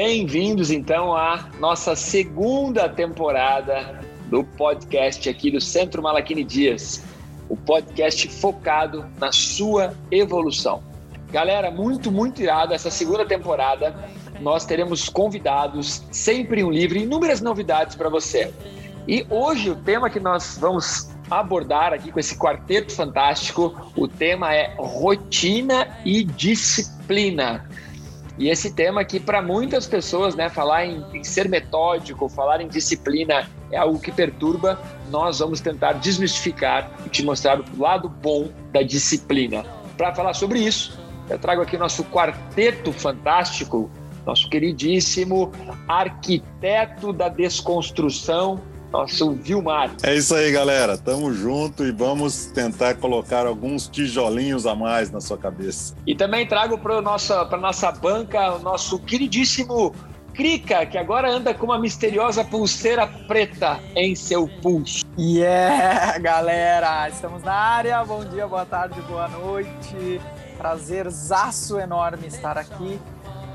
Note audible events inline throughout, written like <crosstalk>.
Bem-vindos então à nossa segunda temporada do podcast aqui do Centro Malaquini Dias, o podcast focado na sua evolução. Galera, muito, muito irado essa segunda temporada. Nós teremos convidados, sempre um livro, inúmeras novidades para você. E hoje o tema que nós vamos abordar aqui com esse quarteto fantástico, o tema é rotina e disciplina. E esse tema que para muitas pessoas, né, falar em, em, ser metódico, falar em disciplina é algo que perturba. Nós vamos tentar desmistificar e te mostrar o lado bom da disciplina. Para falar sobre isso, eu trago aqui o nosso quarteto fantástico, nosso queridíssimo arquiteto da desconstrução, nosso Vilmar. É isso aí, galera. Tamo junto e vamos tentar colocar alguns tijolinhos a mais na sua cabeça. E também trago para nossa para nossa banca o nosso queridíssimo Krika, que agora anda com uma misteriosa pulseira preta em seu pulso. Yeah, <laughs> galera! Estamos na área. Bom dia, boa tarde, boa noite. Prazerzaço enorme estar aqui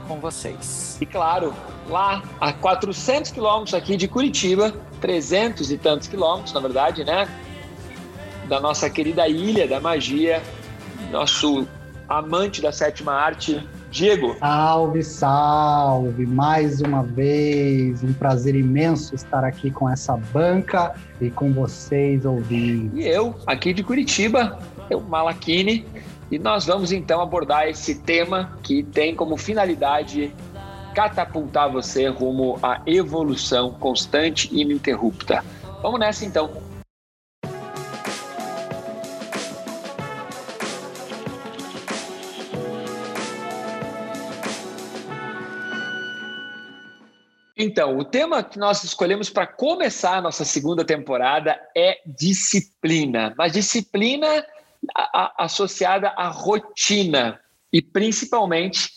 com vocês. E claro, lá a 400 quilômetros aqui de Curitiba, 300 e tantos quilômetros, na verdade, né? Da nossa querida Ilha da Magia, nosso amante da sétima arte, Diego. Salve, salve! Mais uma vez, um prazer imenso estar aqui com essa banca e com vocês ouvindo. E eu, aqui de Curitiba, eu, Malakini, e nós vamos então abordar esse tema que tem como finalidade catapultar você rumo à evolução constante e ininterrupta. Vamos nessa então. Então, o tema que nós escolhemos para começar a nossa segunda temporada é disciplina. Mas disciplina a, associada à rotina e principalmente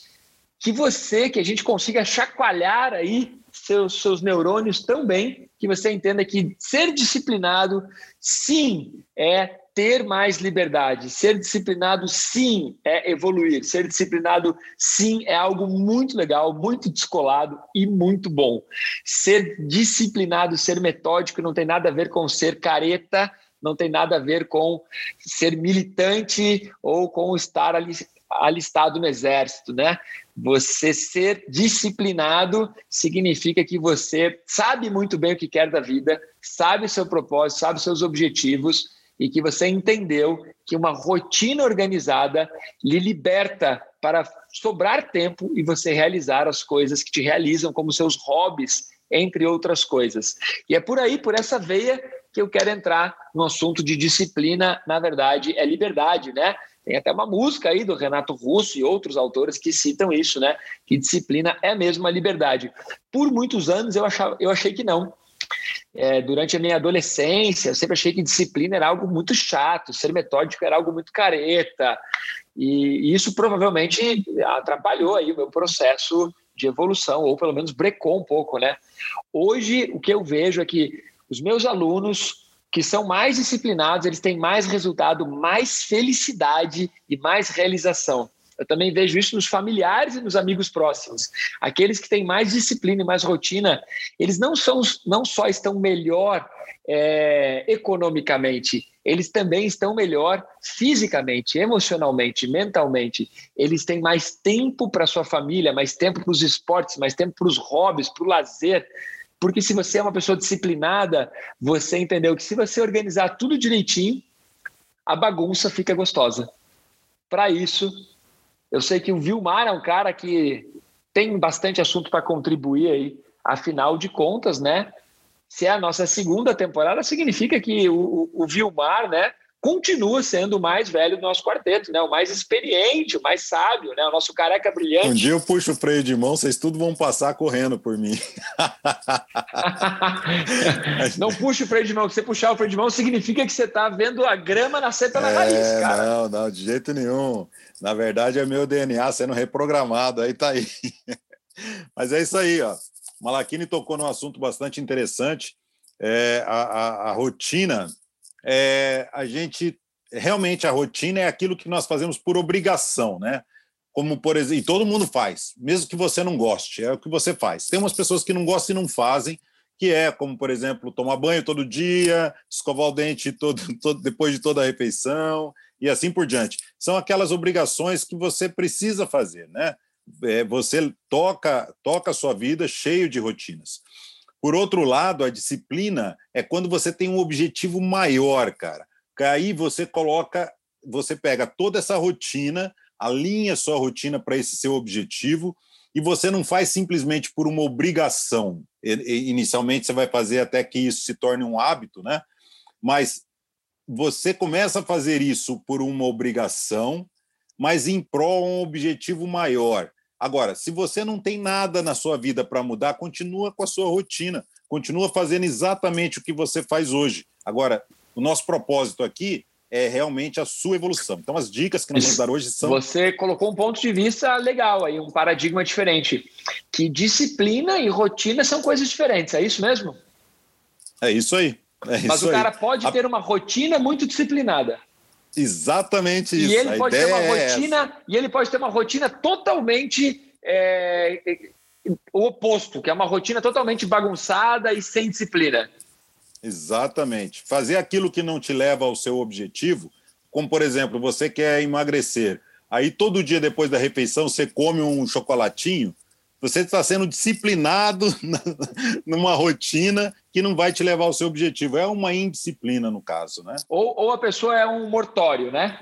que você, que a gente consiga chacoalhar aí seus, seus neurônios tão bem que você entenda que ser disciplinado, sim, é ter mais liberdade. Ser disciplinado, sim, é evoluir. Ser disciplinado, sim, é algo muito legal, muito descolado e muito bom. Ser disciplinado, ser metódico não tem nada a ver com ser careta não tem nada a ver com ser militante ou com estar ali alistado no exército, né? Você ser disciplinado significa que você sabe muito bem o que quer da vida, sabe o seu propósito, sabe os seus objetivos e que você entendeu que uma rotina organizada lhe liberta para sobrar tempo e você realizar as coisas que te realizam como seus hobbies, entre outras coisas. E é por aí, por essa veia que eu quero entrar no assunto de disciplina, na verdade, é liberdade, né? Tem até uma música aí do Renato Russo e outros autores que citam isso, né? Que disciplina é mesmo a liberdade. Por muitos anos eu, achava, eu achei que não. É, durante a minha adolescência, eu sempre achei que disciplina era algo muito chato, ser metódico era algo muito careta, e, e isso provavelmente atrapalhou aí o meu processo de evolução, ou pelo menos brecou um pouco, né? Hoje, o que eu vejo é que os meus alunos que são mais disciplinados, eles têm mais resultado, mais felicidade e mais realização. Eu também vejo isso nos familiares e nos amigos próximos. Aqueles que têm mais disciplina e mais rotina, eles não, são, não só estão melhor é, economicamente, eles também estão melhor fisicamente, emocionalmente, mentalmente. Eles têm mais tempo para sua família, mais tempo para os esportes, mais tempo para os hobbies, para o lazer. Porque se você é uma pessoa disciplinada, você entendeu que se você organizar tudo direitinho, a bagunça fica gostosa. Para isso, eu sei que o Vilmar é um cara que tem bastante assunto para contribuir aí. Afinal de contas, né? Se é a nossa segunda temporada, significa que o, o, Vilmar, né? Continua sendo o mais velho do nosso quarteto, né? O mais experiente, o mais sábio, né? O nosso careca brilhante. Um dia eu puxo o freio de mão, vocês tudo vão passar correndo por mim. <laughs> não puxa o freio de mão, se você puxar o freio de mão significa que você está vendo a grama nascer pela é, raiz, cara. Não, não, de jeito nenhum. Na verdade é meu DNA sendo reprogramado, aí tá aí. <laughs> Mas é isso aí, ó. Malakini tocou num assunto bastante interessante, é, a, a, a rotina é, a gente realmente a rotina é aquilo que nós fazemos por obrigação, né? como por exemplo, e todo mundo faz, mesmo que você não goste, é o que você faz. Tem umas pessoas que não gostam e não fazem, que é como, por exemplo, tomar banho todo dia, escovar o dente todo, <laughs> todo, depois de toda a refeição e assim por diante. São aquelas obrigações que você precisa fazer, né? É, você toca toca a sua vida cheio de rotinas. Por outro lado, a disciplina é quando você tem um objetivo maior, cara. Aí você coloca, você pega toda essa rotina alinha sua rotina para esse seu objetivo e você não faz simplesmente por uma obrigação. Inicialmente você vai fazer até que isso se torne um hábito, né? Mas você começa a fazer isso por uma obrigação, mas em prol de um objetivo maior. Agora, se você não tem nada na sua vida para mudar, continua com a sua rotina, continua fazendo exatamente o que você faz hoje. Agora, o nosso propósito aqui é realmente a sua evolução. Então, as dicas que nós vamos dar hoje são. Você colocou um ponto de vista legal aí, um paradigma diferente. Que disciplina e rotina são coisas diferentes, é isso mesmo? É isso aí. É Mas isso o cara aí. pode ter uma rotina muito disciplinada. Exatamente isso. E ele a pode ter uma é rotina, essa. e ele pode ter uma rotina totalmente é, o oposto, que é uma rotina totalmente bagunçada e sem disciplina. Exatamente. Fazer aquilo que não te leva ao seu objetivo, como por exemplo, você quer emagrecer, aí todo dia depois da refeição você come um chocolatinho, você está sendo disciplinado <laughs> numa rotina que não vai te levar ao seu objetivo. É uma indisciplina, no caso, né? Ou, ou a pessoa é um mortório, né?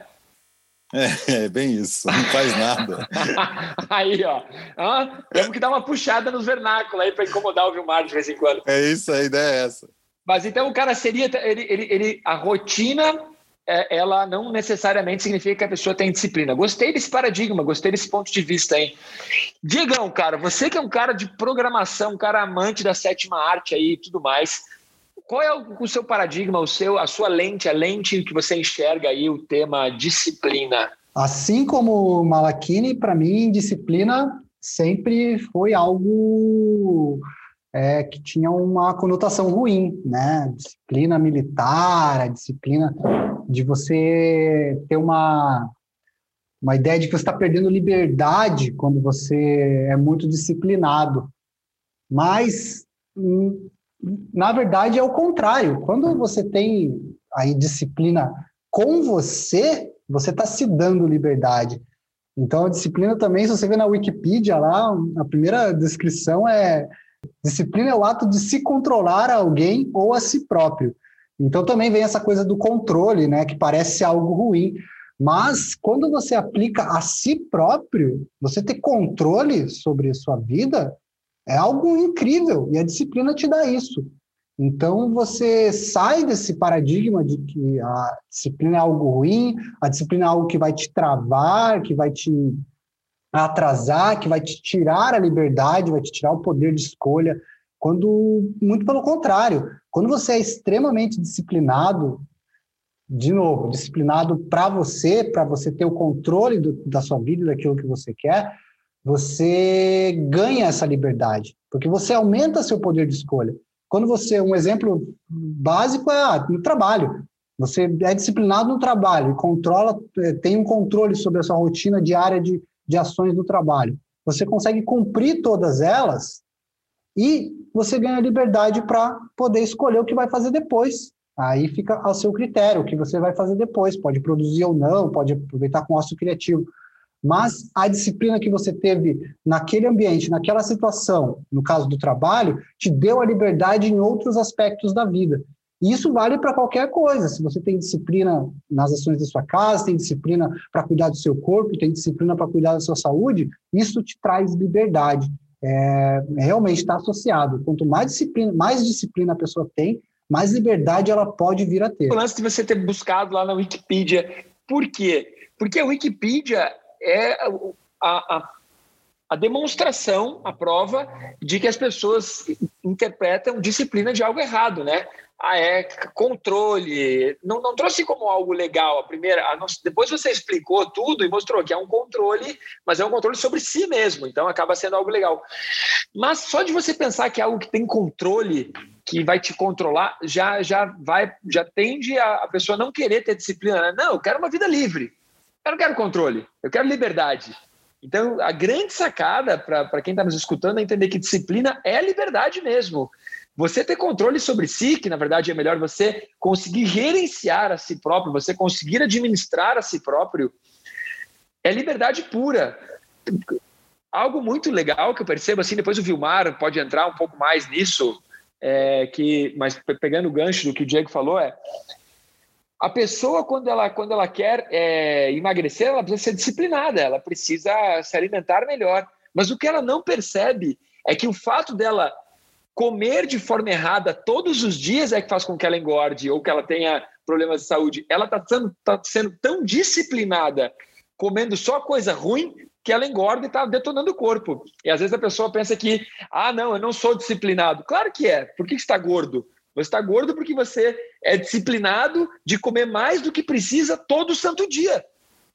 É, é bem isso, não faz nada. <laughs> aí, ó. Ah, temos que dar uma puxada nos vernáculos aí para incomodar o Vilmar de vez em quando. É isso, a ideia é essa. Mas então o cara seria. Ele, ele, ele, a rotina, ela não necessariamente significa que a pessoa tem disciplina. Gostei desse paradigma, gostei desse ponto de vista aí. Digam, cara, você que é um cara de programação, um cara amante da sétima arte aí e tudo mais. Qual é o, o seu paradigma, o seu, a sua lente, a lente que você enxerga aí o tema disciplina? Assim como Malakini, para mim, disciplina sempre foi algo é, que tinha uma conotação ruim, né? Disciplina militar, a disciplina de você ter uma, uma ideia de que você está perdendo liberdade quando você é muito disciplinado. Mas, hum, na verdade, é o contrário. Quando você tem aí disciplina com você, você está se dando liberdade. Então, a disciplina também, se você vê na Wikipedia lá, a primeira descrição é Disciplina é o ato de se controlar a alguém ou a si próprio. Então também vem essa coisa do controle, né, que parece algo ruim, mas quando você aplica a si próprio, você ter controle sobre a sua vida é algo incrível e a disciplina te dá isso. Então você sai desse paradigma de que a disciplina é algo ruim, a disciplina é algo que vai te travar, que vai te atrasar, que vai te tirar a liberdade, vai te tirar o poder de escolha, quando muito pelo contrário, quando você é extremamente disciplinado, de novo, disciplinado para você, para você ter o controle do, da sua vida, daquilo que você quer, você ganha essa liberdade, porque você aumenta seu poder de escolha. Quando você, um exemplo básico é ah, no trabalho. Você é disciplinado no trabalho e controla, eh, tem um controle sobre a sua rotina diária de de ações do trabalho. Você consegue cumprir todas elas e você ganha liberdade para poder escolher o que vai fazer depois. Aí fica ao seu critério o que você vai fazer depois. Pode produzir ou não, pode aproveitar com ócio criativo. Mas a disciplina que você teve naquele ambiente, naquela situação, no caso do trabalho, te deu a liberdade em outros aspectos da vida. E isso vale para qualquer coisa. Se você tem disciplina nas ações da sua casa, tem disciplina para cuidar do seu corpo, tem disciplina para cuidar da sua saúde, isso te traz liberdade. É, realmente está associado. Quanto mais disciplina, mais disciplina a pessoa tem, mais liberdade ela pode vir a ter. O lance de você ter buscado lá na Wikipedia. Por quê? Porque a Wikipedia é a, a, a demonstração, a prova de que as pessoas interpretam disciplina de algo errado, né? Ah, é controle. Não, não trouxe como algo legal. A primeira, a nossa, depois você explicou tudo e mostrou que é um controle, mas é um controle sobre si mesmo. Então acaba sendo algo legal. Mas só de você pensar que é algo que tem controle, que vai te controlar, já já vai, já tende a, a pessoa não querer ter disciplina. Não, eu quero uma vida livre. Eu não quero controle. Eu quero liberdade. Então, a grande sacada para quem está nos escutando é entender que disciplina é liberdade mesmo. Você ter controle sobre si, que na verdade é melhor você conseguir gerenciar a si próprio, você conseguir administrar a si próprio, é liberdade pura. Algo muito legal que eu percebo, assim, depois o Vilmar pode entrar um pouco mais nisso, é, que, mas pegando o gancho do que o Diego falou, é a pessoa, quando ela, quando ela quer é, emagrecer, ela precisa ser disciplinada, ela precisa se alimentar melhor. Mas o que ela não percebe é que o fato dela comer de forma errada todos os dias é que faz com que ela engorde ou que ela tenha problemas de saúde. Ela está sendo, tá sendo tão disciplinada comendo só coisa ruim que ela engorda e está detonando o corpo. E às vezes a pessoa pensa que, ah, não, eu não sou disciplinado. Claro que é. Por que está gordo? Você está gordo porque você é disciplinado de comer mais do que precisa todo santo dia.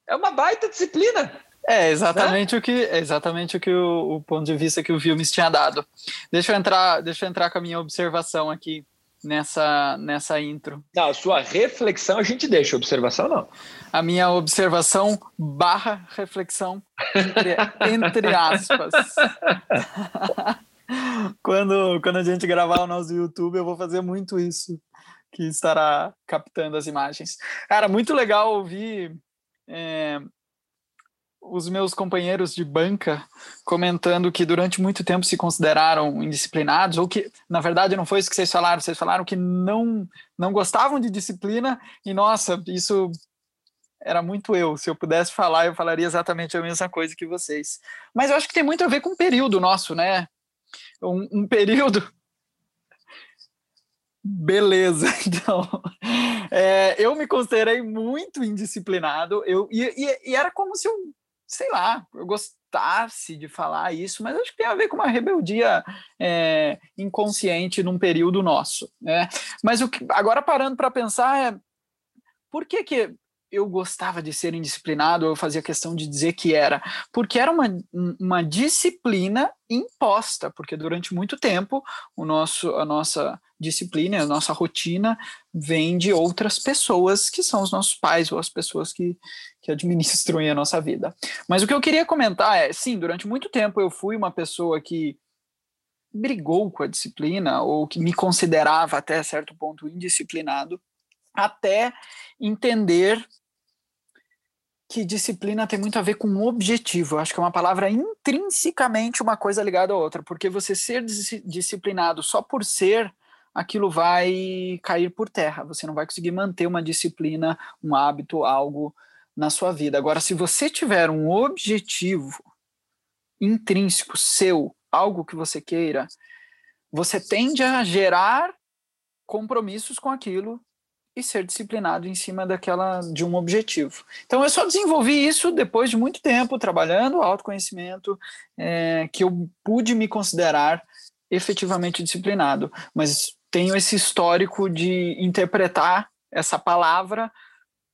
É uma baita disciplina. É exatamente né? o que é exatamente o que o, o, ponto de vista que o Vilmes tinha dado. Deixa eu entrar, deixa eu entrar com a minha observação aqui nessa nessa intro. Não, a sua reflexão a gente deixa, observação não. A minha observação barra reflexão entre, entre aspas. <laughs> quando, quando a gente gravar o nosso YouTube, eu vou fazer muito isso, que estará captando as imagens. Cara, muito legal ouvir é, os meus companheiros de banca comentando que durante muito tempo se consideraram indisciplinados, ou que, na verdade, não foi isso que vocês falaram, vocês falaram que não, não gostavam de disciplina, e nossa, isso era muito eu. Se eu pudesse falar, eu falaria exatamente a mesma coisa que vocês. Mas eu acho que tem muito a ver com o período nosso, né? um, um período. <laughs> Beleza, <laughs> então é, eu me considerei muito indisciplinado. Eu e, e, e, era como se eu, sei lá, eu gostasse de falar isso, mas acho que tem a ver com uma rebeldia é, inconsciente num período nosso. Né? Mas o que, agora parando para pensar é por que que eu gostava de ser indisciplinado, eu fazia questão de dizer que era, porque era uma, uma disciplina imposta, porque durante muito tempo o nosso, a nossa disciplina, a nossa rotina vem de outras pessoas que são os nossos pais ou as pessoas que, que administram a nossa vida. Mas o que eu queria comentar é, sim, durante muito tempo eu fui uma pessoa que brigou com a disciplina ou que me considerava até certo ponto indisciplinado, até entender que disciplina tem muito a ver com objetivo. Eu acho que é uma palavra intrinsecamente uma coisa ligada à outra, porque você ser disciplinado só por ser, aquilo vai cair por terra. Você não vai conseguir manter uma disciplina, um hábito, algo na sua vida. Agora, se você tiver um objetivo intrínseco seu, algo que você queira, você tende a gerar compromissos com aquilo e ser disciplinado em cima daquela de um objetivo. Então eu só desenvolvi isso depois de muito tempo trabalhando autoconhecimento, é, que eu pude me considerar efetivamente disciplinado, mas tenho esse histórico de interpretar essa palavra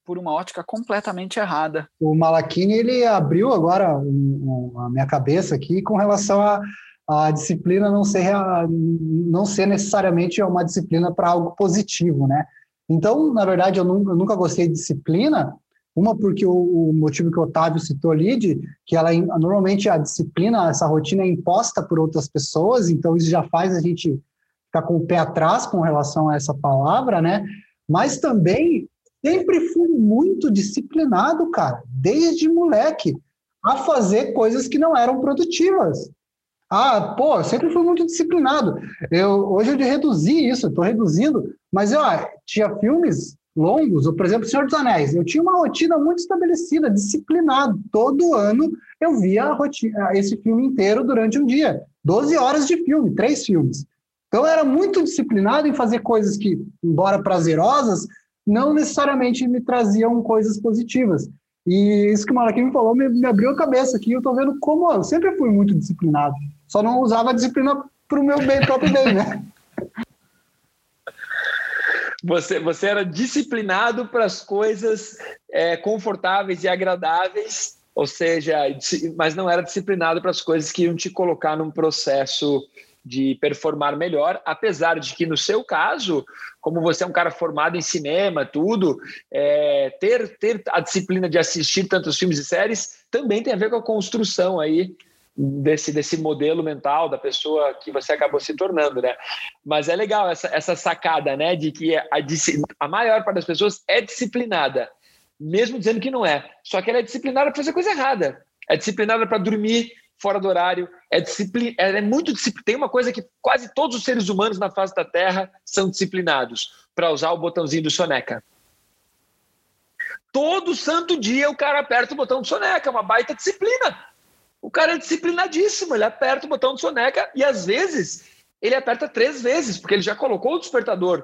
por uma ótica completamente errada. O Malachini ele abriu agora um, um, a minha cabeça aqui com relação a a disciplina não ser, não ser necessariamente uma disciplina para algo positivo, né? Então, na verdade, eu nunca, eu nunca gostei de disciplina, uma porque o, o, motivo que o Otávio citou ali, de que ela normalmente a disciplina, essa rotina é imposta por outras pessoas, então isso já faz a gente ficar com o pé atrás com relação a essa palavra, né? Mas também sempre fui muito disciplinado, cara, desde moleque, a fazer coisas que não eram produtivas. Ah, pô, sempre fui muito disciplinado. Eu, hoje eu reduzi isso, estou reduzindo, mas eu tinha filmes longos, ou, por exemplo, Senhor dos Anéis. Eu tinha uma rotina muito estabelecida, disciplinado. Todo ano eu via rotina, esse filme inteiro durante um dia. 12 horas de filme, três filmes. Então eu era muito disciplinado em fazer coisas que, embora prazerosas, não necessariamente me traziam coisas positivas. E isso que o Maraquim me falou me, me, abriu a cabeça aqui. Eu estou vendo como eu sempre fui muito disciplinado. Só não usava a disciplina para o meu bem, próprio bem, né? Você, você era disciplinado para as coisas é, confortáveis e agradáveis ou seja, mas não era disciplinado para as coisas que iam te colocar num processo de performar melhor, apesar de que no seu caso, como você é um cara formado em cinema, tudo, é, ter, ter a disciplina de assistir tantos filmes e séries também tem a ver com a construção aí desse, desse modelo mental da pessoa que você acabou se tornando, né? Mas é legal essa, essa sacada, né, de que a, a maior parte das pessoas é disciplinada, mesmo dizendo que não é. Só que ela é disciplinada para fazer coisa errada. É disciplinada para dormir fora do horário, é disciplina, é muito tem uma coisa que quase todos os seres humanos na face da Terra são disciplinados para usar o botãozinho do soneca. Todo santo dia o cara aperta o botão do soneca, é uma baita disciplina. O cara é disciplinadíssimo, ele aperta o botão do soneca e às vezes ele aperta três vezes, porque ele já colocou o despertador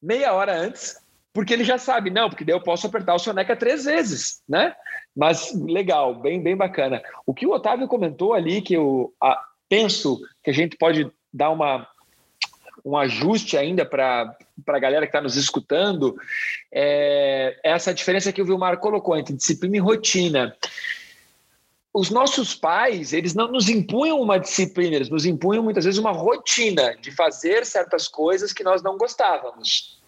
meia hora antes, porque ele já sabe, não, porque daí eu posso apertar o soneca três vezes, né? Mas legal, bem, bem bacana. O que o Otávio comentou ali, que eu a, penso que a gente pode dar uma, um ajuste ainda para a galera que está nos escutando, é, é essa diferença que o Vilmar colocou entre disciplina e rotina os nossos pais, eles não nos impunham uma disciplina, eles nos impunham muitas vezes uma rotina de fazer certas coisas que nós não gostávamos.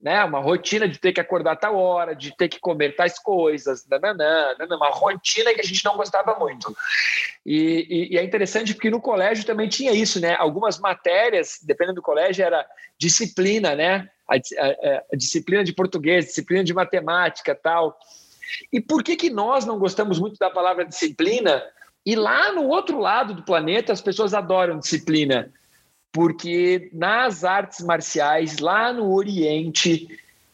Né? Uma rotina de ter que acordar tal hora, de ter que comer tais coisas, nananã, nananã, uma rotina que a gente não gostava muito. E, e, e, é interessante porque no colégio também tinha isso, né? Algumas matérias, dependendo do colégio, era disciplina, né? A, a, a disciplina de português, disciplina de matemática, tal. E por que, que nós não gostamos muito da palavra disciplina? E lá no outro lado do planeta as pessoas adoram disciplina, porque nas artes marciais, lá no Oriente,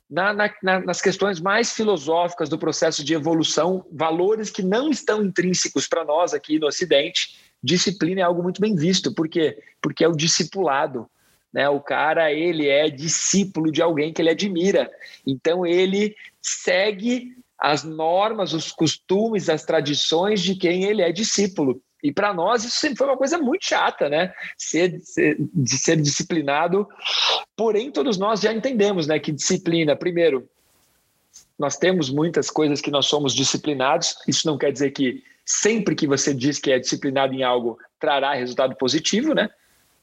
na, na, nas questões mais filosóficas do processo de evolução, valores que não estão intrínsecos para nós aqui no Ocidente, disciplina é algo muito bem visto. Por quê? Porque é o discipulado. Né? O cara ele é discípulo de alguém que ele admira. Então ele segue as normas, os costumes, as tradições de quem ele é discípulo. E para nós isso sempre foi uma coisa muito chata, né? Ser, ser, de ser disciplinado. Porém, todos nós já entendemos, né, que disciplina, primeiro, nós temos muitas coisas que nós somos disciplinados. Isso não quer dizer que sempre que você diz que é disciplinado em algo trará resultado positivo, né?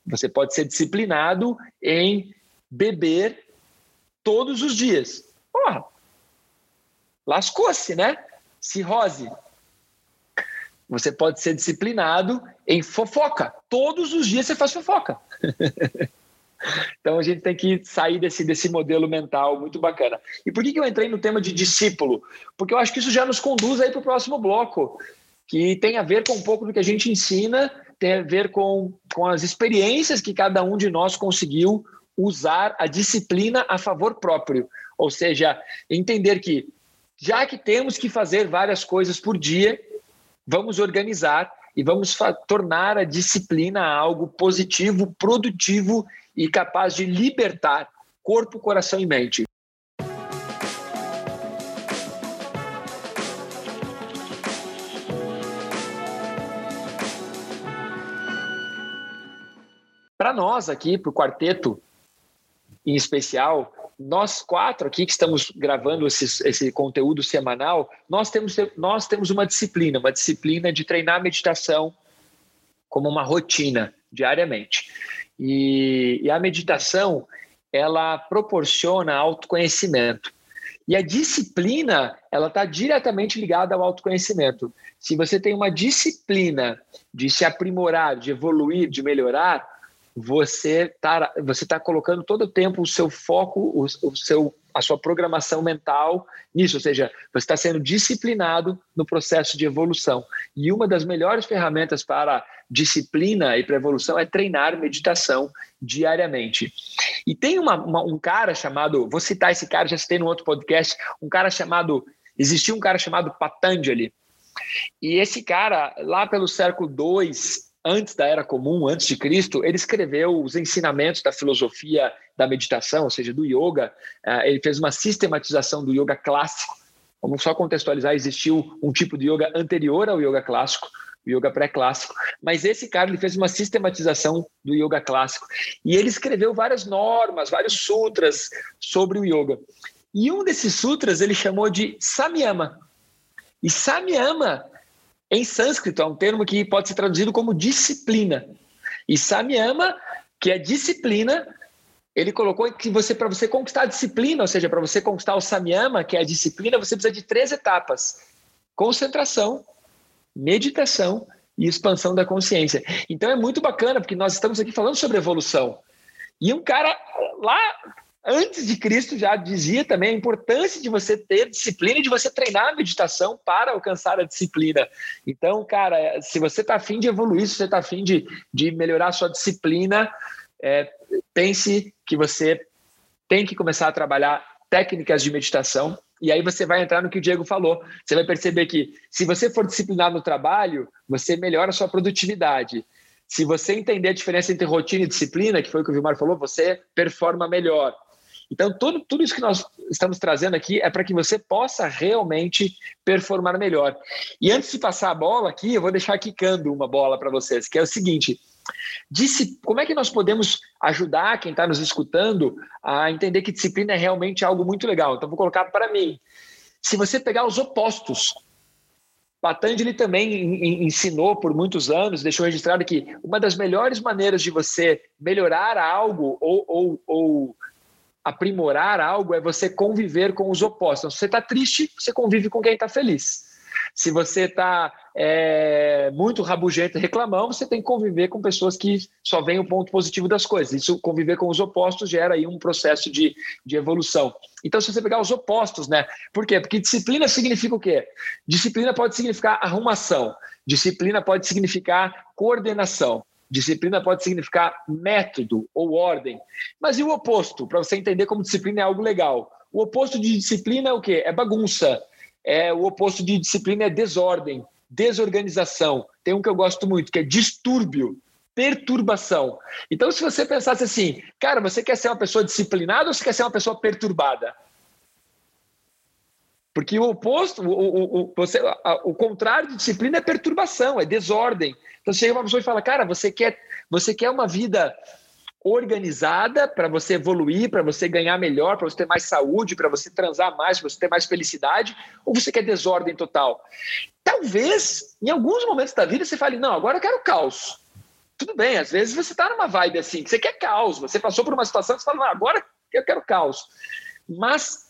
Você pode ser disciplinado em beber todos os dias. Porra, lascou-se, né? Cirrose. Você pode ser disciplinado em fofoca. Todos os dias você faz fofoca. <laughs> então a gente tem que sair desse, desse modelo mental muito bacana. E por que, que eu entrei no tema de discípulo? Porque eu acho que isso já nos conduz aí para o próximo bloco, que tem a ver com um pouco do que a gente ensina, tem a ver com, com as experiências que cada um de nós conseguiu usar a disciplina a favor próprio. Ou seja, entender que já que temos que fazer várias coisas por dia, vamos organizar e vamos tornar a disciplina algo positivo, produtivo e capaz de libertar corpo, coração e mente. Para nós aqui, para o quarteto em especial, nós quatro aqui que estamos gravando esse, esse conteúdo semanal, nós temos, nós temos uma disciplina, uma disciplina de treinar a meditação como uma rotina diariamente. E, e a meditação, ela proporciona autoconhecimento. E a disciplina, ela está diretamente ligada ao autoconhecimento. Se você tem uma disciplina de se aprimorar, de evoluir, de melhorar, você está você tá colocando todo o tempo o seu foco, o, o seu, a sua programação mental nisso, ou seja, você está sendo disciplinado no processo de evolução. E uma das melhores ferramentas para disciplina e para evolução é treinar meditação diariamente. E tem uma, uma, um cara chamado, vou citar esse cara, já citei no outro podcast, um cara chamado, existia um cara chamado Patanjali. E esse cara, lá pelo século II, antes da Era Comum, antes de Cristo, ele escreveu os ensinamentos da filosofia da meditação, ou seja, do yoga. Eh, ele fez uma sistematização do yoga clássico. Vamos só contextualizar: existiu um tipo de yoga anterior ao yoga clássico, o yoga pré-clássico. Mas esse cara ele fez uma sistematização do yoga clássico e ele escreveu várias normas, vários sutras sobre o yoga. E um desses sutras ele chamou de Samyama. E Samyama em sânscrito é um termo que pode ser traduzido como disciplina. E Samyama, que é disciplina, ele colocou que você para você conquistar a disciplina, ou seja, para você conquistar o samyama, que é a disciplina, você precisa de três etapas: concentração, meditação e expansão da consciência. Então é muito bacana porque nós estamos aqui falando sobre evolução. E um cara lá antes de Cristo já dizia também a importância de você ter disciplina e de você treinar a meditação para alcançar a disciplina. Então, cara, se você está afim de evoluir, se você está afim de, de melhorar a sua disciplina, é, pense que você tem que começar a trabalhar técnicas de meditação. E aí você vai entrar no que o Diego falou. Você vai perceber que se você for disciplinado no trabalho, você melhora a sua produtividade. Se você entender a diferença entre rotina e disciplina, que foi o que o Vilmar falou, você performa melhor. Então, tudo, tudo isso que nós estamos trazendo aqui é para que você possa realmente performar melhor. E antes de passar a bola aqui, eu vou deixar quicando uma bola para vocês, que é o seguinte: como é que nós podemos ajudar quem está nos escutando a entender que disciplina é realmente algo muito legal? Então, vou colocar para mim. Se você pegar os opostos, Patanjali também ensinou por muitos anos, deixou registrado que uma das melhores maneiras de você melhorar algo ou, ou, ou aprimorar algo é você conviver com os opostos. Então, se você está triste, você convive com quem está feliz. Se você está é, muito rabugento e reclamão, você tem que conviver com pessoas que só veem o ponto positivo das coisas. Isso, conviver com os opostos, gera aí um processo de, de evolução. Então, se você pegar os opostos, né? Por quê? Porque disciplina significa o quê? Disciplina pode significar arrumação. Disciplina pode significar coordenação. Disciplina pode significar método ou ordem. Mas e o oposto, para você entender como disciplina é algo legal? O oposto de disciplina é o quê? É bagunça. É, o oposto de disciplina é desordem, desorganização. Tem um que eu gosto muito, que é distúrbio, perturbação. Então, se você pensasse assim, cara, você quer ser uma pessoa disciplinada ou você quer ser uma pessoa perturbada? Porque o oposto, o, o, o, você, o contrário de disciplina é perturbação, é desordem. Então chega uma pessoa e fala, cara, você quer, você quer uma vida organizada para você evoluir, para você ganhar melhor, para você ter mais saúde, para você transar mais, para você ter mais felicidade, ou você quer desordem total? Talvez, em alguns momentos da vida, você fale, não, agora eu quero caos. Tudo bem, às vezes você está numa vibe assim, que você quer caos, você passou por uma situação que você fala, agora eu quero caos. Mas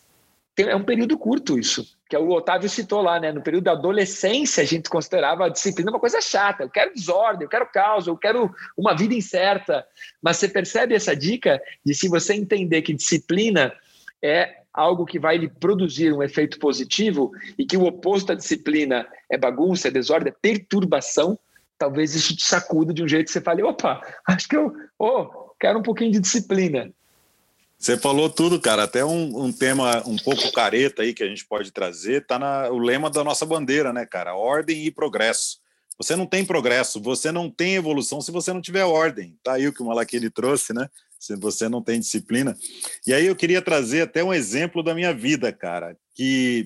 tem, é um período curto isso, que o Otávio citou lá, né? No período da adolescência, a gente considerava a disciplina uma coisa chata. Eu quero desordem, eu quero caos, eu quero uma vida incerta. Mas você percebe essa dica de se você entender que disciplina é algo que vai lhe produzir um efeito positivo e que o oposto à disciplina é bagunça, é desordem, é perturbação, talvez isso te sacuda de um jeito que você fale, opa, acho que eu oh, quero um pouquinho de disciplina. Você falou tudo, cara. Até um, um, tema um pouco careta aí que a gente pode trazer, tá na, o lema da nossa bandeira, né, cara? Ordem e progresso. Você não tem progresso, você não tem evolução se você não tiver ordem. Tá aí o que o Malaquini trouxe, né? Se você não tem disciplina. E aí eu queria trazer até um exemplo da minha vida, cara, que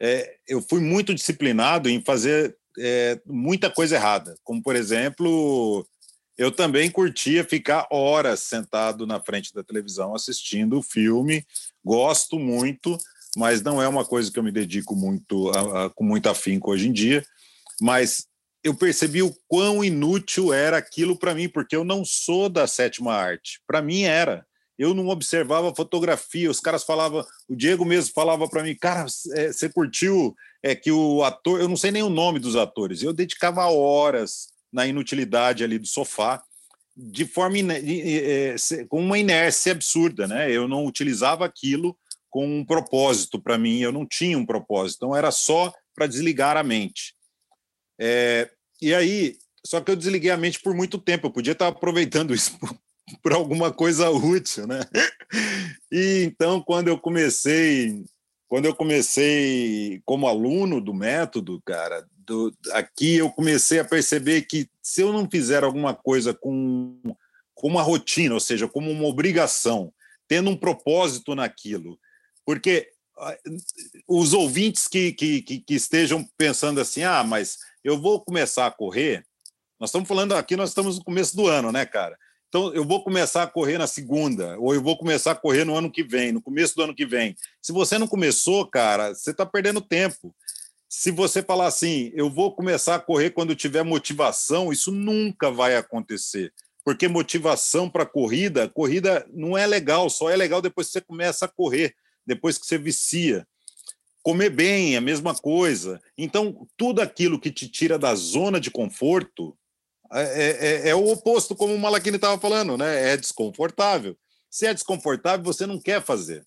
é, eu fui muito disciplinado em fazer é, muita coisa errada, como por exemplo eu também curtia ficar horas sentado na frente da televisão assistindo o filme. Gosto muito, mas não é uma coisa que eu me dedico muito a, a, com muito afinco hoje em dia. Mas eu percebi o quão inútil era aquilo para mim, porque eu não sou da sétima arte. Para mim era. Eu não observava fotografia. Os caras falavam, o Diego mesmo falava para mim, cara, é, você curtiu é que o ator, eu não sei nem o nome dos atores. Eu dedicava horas na inutilidade ali do sofá, de forma é, com uma inércia absurda, né? Eu não utilizava aquilo com um propósito para mim, eu não tinha um propósito, então era só para desligar a mente. É, e aí, só que eu desliguei a mente por muito tempo, eu podia estar aproveitando <laughs> isso para alguma coisa útil, né? <laughs> E então, quando eu comecei, quando eu comecei como aluno do método, cara, do, aqui eu comecei a perceber que se eu não fizer alguma coisa com, com uma rotina, ou seja, como uma obrigação, tendo um propósito naquilo, porque ah, os ouvintes que, que, que, estejam pensando assim, ah, mas eu vou começar a correr, nós estamos falando aqui, nós estamos no começo do ano, né, cara? Então, eu vou começar a correr na segunda, ou eu vou começar a correr no ano que vem, no começo do ano que vem. Se você não começou, cara, você está perdendo tempo. Se você falar assim, eu vou começar a correr quando tiver motivação, isso nunca vai acontecer. Porque motivação para corrida, corrida não é legal, só é legal depois que você começa a correr, depois que você vicia. Comer bem, a mesma coisa. Então, tudo aquilo que te tira da zona de conforto é, é, é, é o oposto, como o Malaquini estava falando, né? É desconfortável. Se é desconfortável, você não quer fazer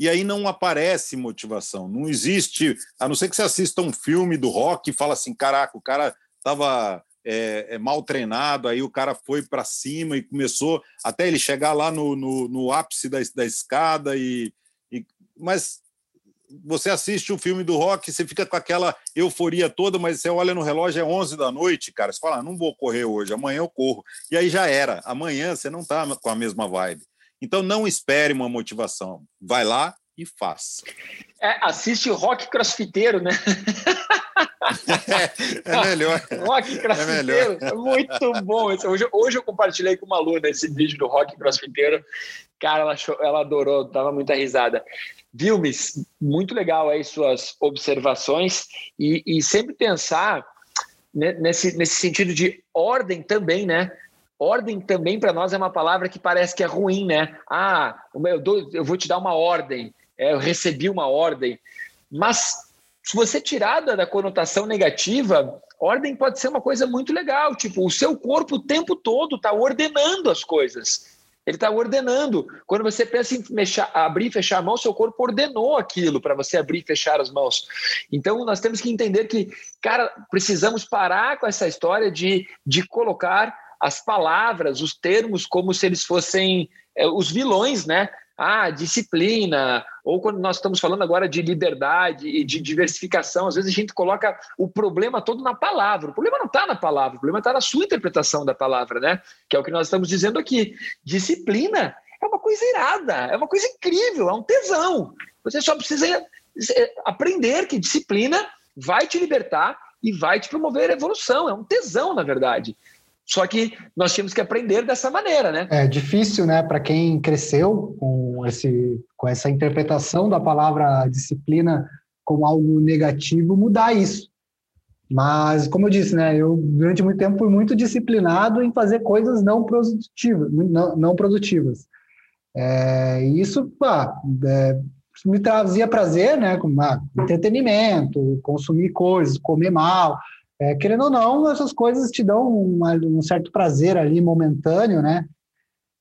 e aí não aparece motivação. Não existe, a não ser que você assista um filme do rock e fala assim: caraca, o cara estava é, é, mal treinado, aí o cara foi para cima e começou até ele chegar lá no, no, no ápice da, da escada. E, e, mas você assiste o um filme do rock, você fica com aquela euforia toda, mas você olha no relógio, é 11 da noite, cara. Você fala, ah, não vou correr hoje, amanhã eu corro. E aí já era. Amanhã você não está com a mesma vibe. Então não espere uma motivação. Vai lá e faz. É, assiste o rock crossfiteiro, né? É, <laughs> é melhor. rock crossfiteiro, é, é muito bom. Hoje, hoje eu compartilhei com uma aluna esse vídeo do rock crossfiteiro. Cara, ela, achou, ela adorou, dava muita risada. Vilmes, muito legal aí suas observações e, e sempre pensar nesse, nesse sentido de ordem também, né? Ordem também para nós é uma palavra que parece que é ruim, né? Ah, eu, dou, eu vou te dar uma ordem, é, eu recebi uma ordem. Mas se você tirar da, da conotação negativa, ordem pode ser uma coisa muito legal. Tipo, o seu corpo o tempo todo está ordenando as coisas. Ele está ordenando. Quando você pensa em mexer, abrir e fechar a mão, seu corpo ordenou aquilo para você abrir e fechar as mãos. Então, nós temos que entender que, cara, precisamos parar com essa história de, de colocar as palavras, os termos, como se eles fossem é, os vilões, né? Ah, disciplina, ou quando nós estamos falando agora de liberdade e de diversificação, às vezes a gente coloca o problema todo na palavra. O problema não está na palavra, o problema está na sua interpretação da palavra, né? Que é o que nós estamos dizendo aqui. Disciplina é uma coisa irada, é uma coisa incrível, é um tesão. Você só precisa é, aprender que disciplina vai te libertar e vai te promover a evolução. É um tesão, na verdade. Só que nós tínhamos que aprender dessa maneira, né? É difícil, né, para quem cresceu com, esse, com essa interpretação da palavra disciplina como algo negativo, mudar isso. Mas, como eu disse, né, eu durante muito tempo fui muito disciplinado em fazer coisas não produtivas. Não, não produtivas. É, isso pá, é, me trazia prazer, né, como ah, entretenimento, consumir coisas, comer mal, é, querendo ou não, essas coisas te dão um certo prazer ali momentâneo, né?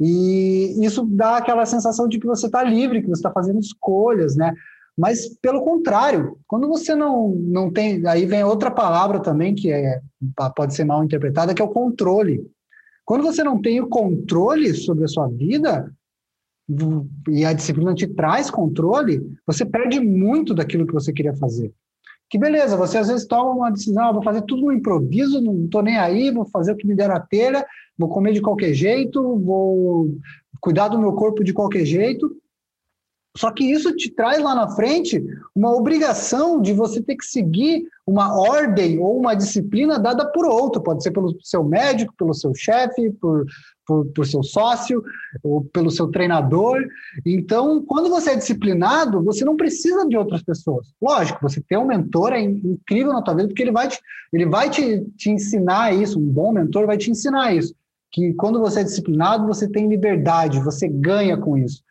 E isso dá aquela sensação de que você está livre, que você está fazendo escolhas, né? Mas pelo contrário, quando você não, não tem, aí vem outra palavra também que é, pode ser mal interpretada, que é o controle. Quando você não tem o controle sobre a sua vida, e a disciplina te traz controle, você perde muito daquilo que você queria fazer que beleza, você às vezes toma uma decisão, ah, vou fazer tudo no improviso, não estou nem aí, vou fazer o que me der a telha, vou comer de qualquer jeito, vou cuidar do meu corpo de qualquer jeito. Só que isso te traz lá na frente uma obrigação de você ter que seguir uma ordem ou uma disciplina dada por outro, pode ser pelo seu médico, pelo seu chefe, por, por, por seu sócio ou pelo seu treinador. Então, quando você é disciplinado, você não precisa de outras pessoas. Lógico, você tem um mentor é incrível na tua vida, porque ele vai te, ele vai te, te ensinar isso, um bom mentor vai te ensinar isso. Que quando você é disciplinado, você tem liberdade, você ganha com isso.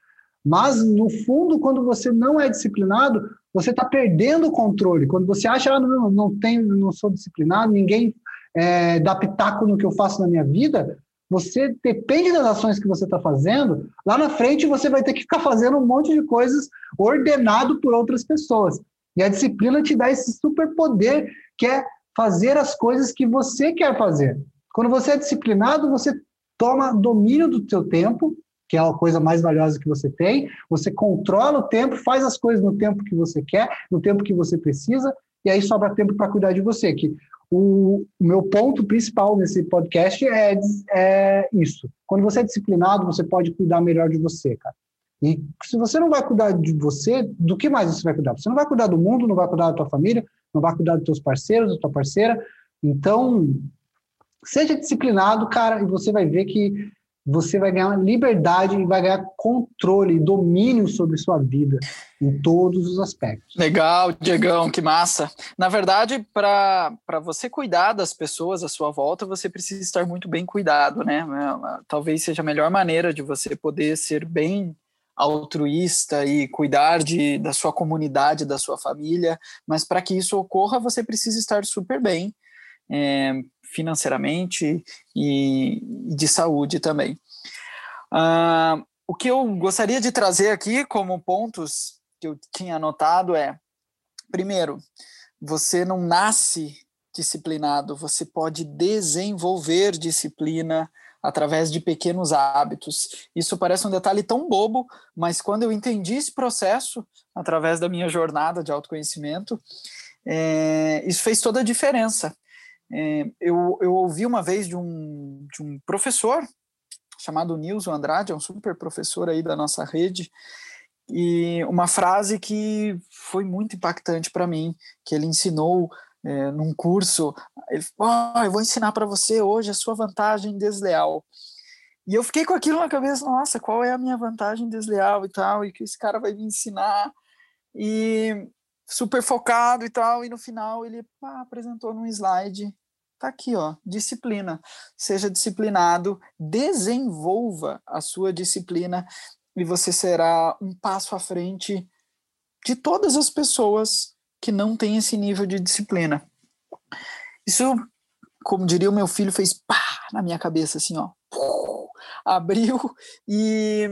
Mas, no fundo, quando você não é disciplinado, você está perdendo o controle. Quando você acha, ah, não, não, tenho, não sou disciplinado, ninguém é, dá pitaco no que eu faço na minha vida, você depende das ações que você está fazendo, lá na frente você vai ter que ficar fazendo um monte de coisas ordenado por outras pessoas. E a disciplina te dá esse superpoder que é fazer as coisas que você quer fazer. Quando você é disciplinado, você toma domínio do seu tempo, que é a coisa mais valiosa que você tem. Você controla o tempo, faz as coisas no tempo que você quer, no tempo que você precisa, e aí sobra tempo para cuidar de você. Que o, meu ponto principal nesse podcast é, é isso. Quando você é disciplinado, você pode cuidar melhor de você, cara. E se você não vai cuidar de você, do que mais você vai cuidar? Você não vai cuidar do mundo, não vai cuidar da tua família, não vai cuidar dos teus parceiros, da tua parceira. Então, seja disciplinado, cara, e você vai ver que você vai ganhar liberdade e vai ganhar controle, domínio sobre sua vida em todos os aspectos. Legal, Diegão, que massa. Na verdade, para você cuidar das pessoas à sua volta, você precisa estar muito bem cuidado, né? Talvez seja a melhor maneira de você poder ser bem altruísta e cuidar de, da sua comunidade, da sua família, mas para que isso ocorra, você precisa estar super bem é, financeiramente e, de saúde também. Uh, o que eu gostaria de trazer aqui como pontos que eu tinha anotado é, primeiro, você não nasce disciplinado, você pode desenvolver disciplina através de pequenos hábitos. Isso parece um detalhe tão bobo, mas quando eu entendi esse processo através da minha jornada de autoconhecimento, é, isso fez toda a diferença. É, eu, eu ouvi uma vez de um, de um professor chamado Nilson Andrade, é um super professor aí da nossa rede, e uma frase que foi muito impactante para mim, que ele ensinou é, num curso, ele falou, oh, eu vou ensinar para você hoje a sua vantagem desleal. E eu fiquei com aquilo na cabeça, nossa, qual é a minha vantagem desleal e tal, e que esse cara vai me ensinar, e super focado e tal, e no final ele pá, apresentou num slide, tá aqui, ó, disciplina. Seja disciplinado, desenvolva a sua disciplina e você será um passo à frente de todas as pessoas que não têm esse nível de disciplina. Isso, como diria o meu filho, fez pá na minha cabeça, assim, ó, <laughs> abriu e,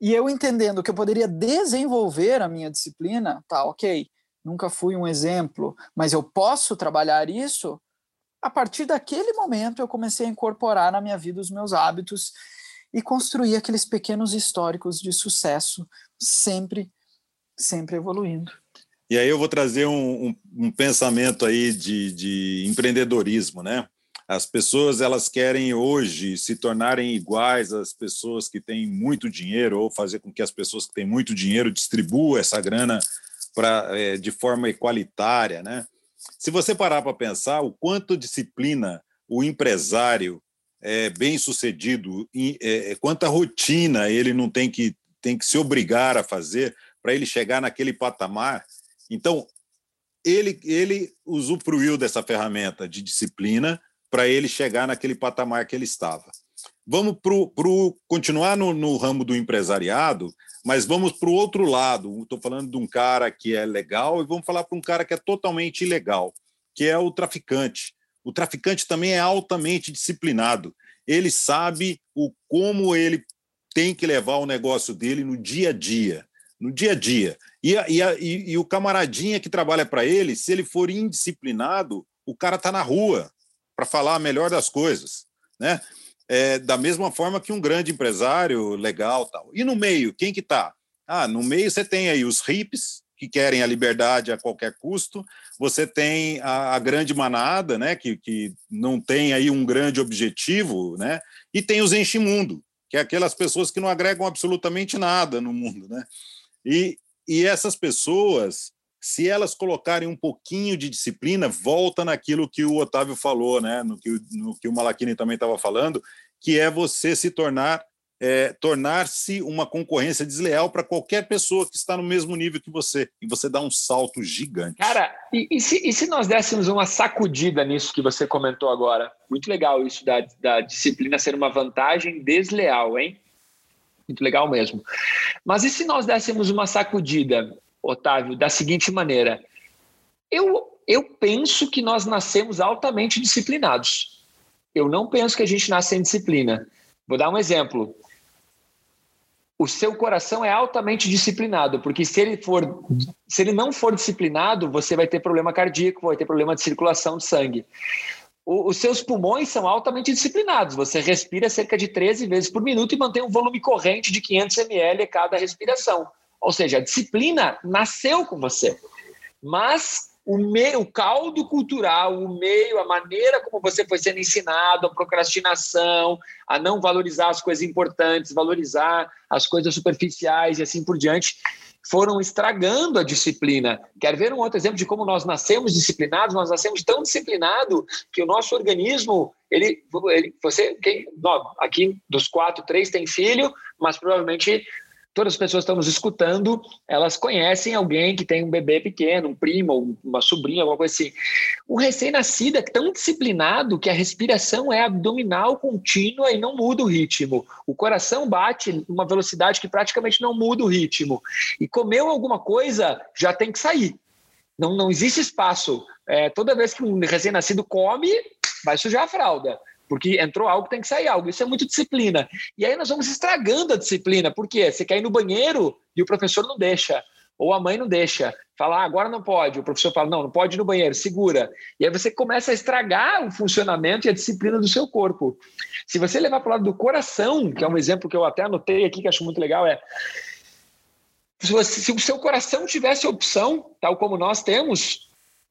e eu entendendo que eu poderia desenvolver a minha disciplina, tá, ok, nunca fui um exemplo, mas eu posso trabalhar isso. A partir daquele momento, eu comecei a incorporar na minha vida os meus hábitos e construir aqueles pequenos históricos de sucesso, sempre, sempre evoluindo. E aí eu vou trazer um, um, um pensamento aí de, de empreendedorismo, né? As pessoas elas querem hoje se tornarem iguais às pessoas que têm muito dinheiro ou fazer com que as pessoas que têm muito dinheiro distribuam essa grana para é, de forma igualitária, né? Se você parar para pensar o quanto disciplina o empresário é, bem sucedido, é, é, quanta rotina ele não tem que tem que se obrigar a fazer para ele chegar naquele patamar. Então ele ele usufruiu dessa ferramenta de disciplina para ele chegar naquele patamar que ele estava. Vamos para continuar no, no ramo do empresariado. Mas vamos para o outro lado. Estou falando de um cara que é legal e vamos falar para um cara que é totalmente ilegal, que é o traficante. O traficante também é altamente disciplinado. Ele sabe o como ele tem que levar o negócio dele no dia a dia, no dia a dia. E, e, e, e o camaradinha que trabalha para ele, se ele for indisciplinado, o cara está na rua para falar a melhor das coisas, né? É, da mesma forma que um grande empresário legal tal. E no meio, quem que está? Ah, no meio você tem aí os hips, que querem a liberdade a qualquer custo, você tem a, a, grande manada, né, que, que não tem aí um grande objetivo, né, e tem os enchimundo, que é aquelas pessoas que não agregam absolutamente nada no mundo, né, e, e essas pessoas, se elas colocarem um pouquinho de disciplina, volta naquilo que o Otávio falou, né, no que, no que o Malachini também estava falando, que é você se tornar é, tornar-se uma concorrência desleal para qualquer pessoa que está no mesmo nível que você. E você dá um salto gigante. Cara, e, e, se, e se, nós dessemos uma sacudida nisso que você comentou agora? Muito legal isso da, da disciplina ser uma vantagem desleal, hein? Muito legal mesmo. Mas e se nós dessemos uma sacudida, Otávio, da seguinte maneira? Eu, eu penso que nós nascemos altamente disciplinados. Eu não penso que a gente nasce sem disciplina. Vou dar um exemplo. O seu coração é altamente disciplinado, porque se ele for, se ele não for disciplinado, você vai ter problema cardíaco, vai ter problema de circulação de sangue. O, os seus pulmões são altamente disciplinados. Você respira cerca de 13 vezes por minuto e mantém um volume corrente de 500 ml a cada respiração. Ou seja, a disciplina nasceu com você. Mas o, meio, o caldo cultural, o meio, a maneira como você foi sendo ensinado, a procrastinação, a não valorizar as coisas importantes, valorizar as coisas superficiais e assim por diante, foram estragando a disciplina. Quer ver um outro exemplo de como nós nascemos disciplinados? Nós nascemos tão disciplinado que o nosso organismo, ele, ele você, quem, aqui dos quatro, três tem filho, mas provavelmente todas as pessoas que estão nos escutando, elas conhecem alguém que tem um bebê pequeno, um primo, uma sobrinha, alguma coisa assim. O recém-nascido é tão disciplinado que a respiração é abdominal contínua e não muda o ritmo. O coração bate uma velocidade que praticamente não muda o ritmo. E comeu alguma coisa, já tem que sair. Não, não existe espaço. É, toda vez que um recém-nascido come, vai sujar a fralda porque entrou algo, tem que sair algo. Isso é muito disciplina. E aí nós vamos estragando a disciplina, porque você quer ir no banheiro e o professor não deixa, ou a mãe não deixa. Fala, ah, agora não pode. O professor fala, não, não pode ir no banheiro, segura. E aí você começa a estragar o funcionamento e a disciplina do seu corpo. Se você levar para o lado do coração, que é um exemplo que eu até anotei aqui, que acho muito legal, é se, você, se o seu coração tivesse opção, tal como nós temos,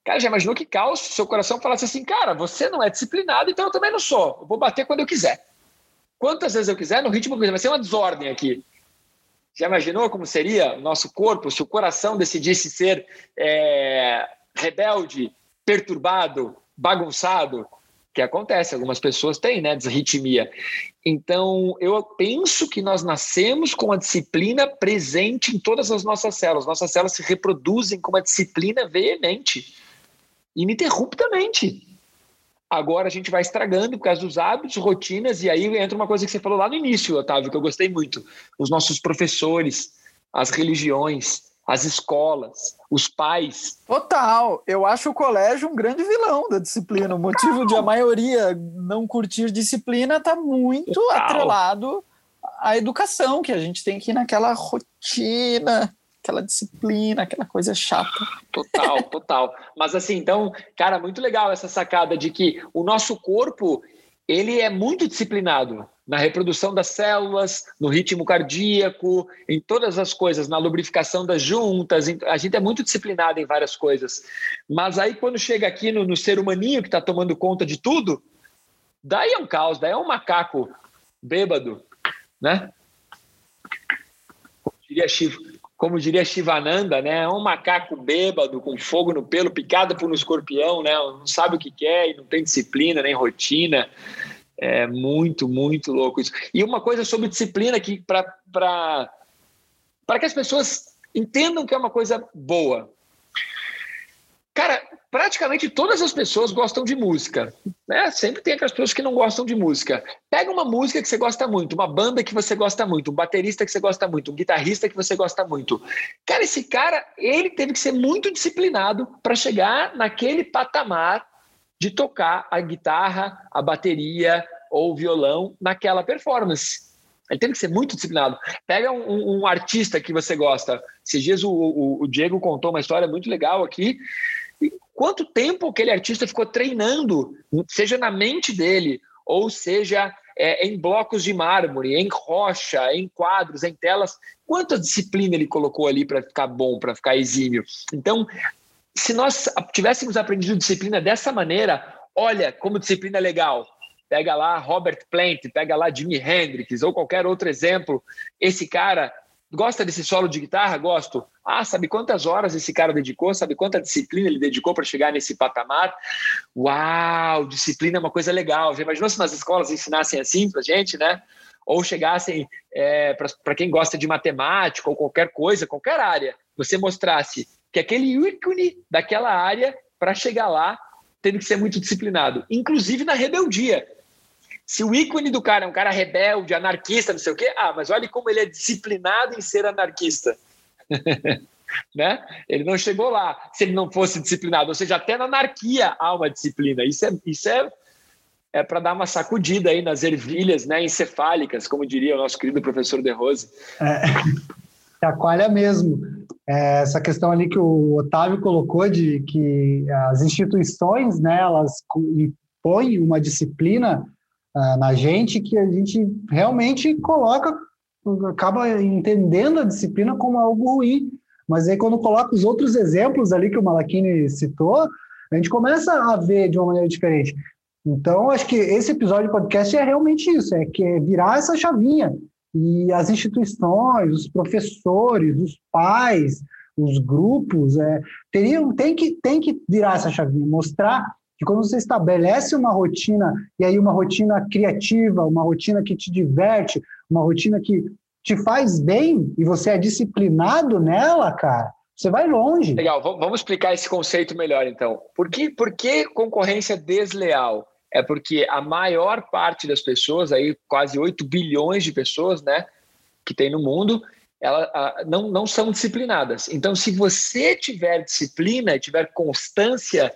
Cara, já imaginou que caos se seu coração falasse assim, cara, você não é disciplinado, então eu também não sou. Eu vou bater quando eu quiser. Quantas vezes eu quiser, no ritmo que eu quiser. Vai ser uma desordem aqui. Já imaginou como seria o nosso corpo se o coração decidisse ser é, rebelde, perturbado, bagunçado? Que acontece, algumas pessoas têm, né, desritmia. Então, eu penso que nós nascemos com a disciplina presente em todas as nossas células. Nossas células se reproduzem com uma disciplina veemente ininterruptamente. Agora a gente vai estragando por causa dos hábitos, rotinas, e aí entra uma coisa que você falou lá no início, Otávio, que eu gostei muito. Os nossos professores, as religiões, as escolas, os pais. Total. Eu acho o colégio um grande vilão da disciplina. O motivo de a maioria não curtir disciplina está muito Total. atrelado à educação, que a gente tem que ir naquela rotina aquela disciplina, aquela coisa chata. Total, total. Mas assim, então, cara, muito legal essa sacada de que o nosso corpo, ele é muito disciplinado na reprodução das células, no ritmo cardíaco, em todas as coisas, na lubrificação das juntas. A gente é muito disciplinado em várias coisas. Mas aí, quando chega aqui no, no ser humaninho que está tomando conta de tudo, daí é um caos, daí é um macaco bêbado, né? diria Chivo como diria Shivananda, né? É um macaco bêbado com fogo no pelo, picado por um escorpião, né? Não sabe o que quer e não tem disciplina nem rotina. É muito, muito louco isso. E uma coisa sobre disciplina que para que as pessoas entendam que é uma coisa boa. Cara, praticamente todas as pessoas gostam de música. Né? Sempre tem aquelas pessoas que não gostam de música. Pega uma música que você gosta muito, uma banda que você gosta muito, um baterista que você gosta muito, um guitarrista que você gosta muito. Cara, esse cara, ele teve que ser muito disciplinado para chegar naquele patamar de tocar a guitarra, a bateria ou o violão naquela performance. Ele teve que ser muito disciplinado. Pega um, um artista que você gosta. Esses dias o, o, o Diego contou uma história muito legal aqui Quanto tempo aquele artista ficou treinando, seja na mente dele, ou seja é, em blocos de mármore, em rocha, em quadros, em telas, quanta disciplina ele colocou ali para ficar bom, para ficar exímio. Então, se nós tivéssemos aprendido disciplina dessa maneira, olha como disciplina é legal. Pega lá Robert Plant, pega lá Jimi Hendrix ou qualquer outro exemplo. Esse cara Gosta desse solo de guitarra? Gosto. Ah, sabe quantas horas esse cara dedicou? Sabe quanta disciplina ele dedicou para chegar nesse patamar? Uau, disciplina é uma coisa legal. Já imaginou se nas escolas ensinassem assim para gente, né? Ou chegassem é, para quem gosta de matemática ou qualquer coisa, qualquer área, você mostrasse que aquele ícone daquela área, para chegar lá, teve que ser muito disciplinado, inclusive na rebeldia. Se o ícone do cara é um cara rebelde, anarquista, não sei o quê, ah, mas olha como ele é disciplinado em ser anarquista. <laughs> né? Ele não chegou lá se ele não fosse disciplinado. Ou seja, até na anarquia há uma disciplina. Isso é, isso é, é para dar uma sacudida aí nas ervilhas né, encefálicas, como diria o nosso querido professor De Rose. É, <laughs> chacoalha mesmo. É, essa questão ali que o Otávio colocou de que as instituições, né, elas impõem uma disciplina uh, na gente que a gente realmente coloca, acaba entendendo a disciplina como algo ruim. Mas aí, quando coloca os outros exemplos ali que o Malachini citou, a gente começa a ver de uma maneira diferente. Então, acho que esse episódio do podcast é realmente isso, é que é virar essa chavinha E as instituições, os professores, os pais, os grupos, é, teriam, tem, que, tem que virar essa chavinha, mostrar que quando você estabelece uma rotina, e aí uma rotina criativa, uma rotina que te diverte, uma rotina que te faz bem e você é disciplinado nela, cara, você vai longe. Legal, vamos explicar esse conceito melhor então. Por que, por que concorrência desleal? É porque a maior parte das pessoas, aí quase 8 bilhões de pessoas, né, que tem no mundo, ela, não, não são disciplinadas. Então, se você tiver disciplina e tiver constância,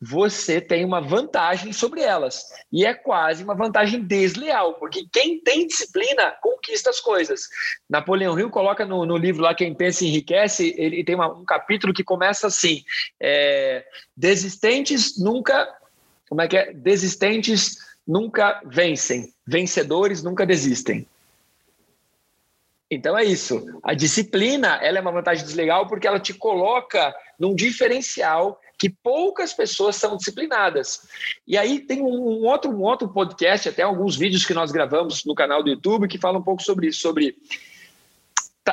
você tem uma vantagem sobre elas. E é quase uma vantagem desleal, porque quem tem disciplina conquista as coisas. Napoleão Hill coloca no, no livro lá Quem Pensa Enriquece, ele tem uma, um capítulo que começa assim: é, desistentes nunca. Como é que é? Desistentes nunca vencem, vencedores nunca desistem. Então é isso. A disciplina ela é uma vantagem desleal porque ela te coloca num diferencial que poucas pessoas são disciplinadas. E aí tem um outro, um outro podcast, até alguns vídeos que nós gravamos no canal do YouTube que falam um pouco sobre isso, sobre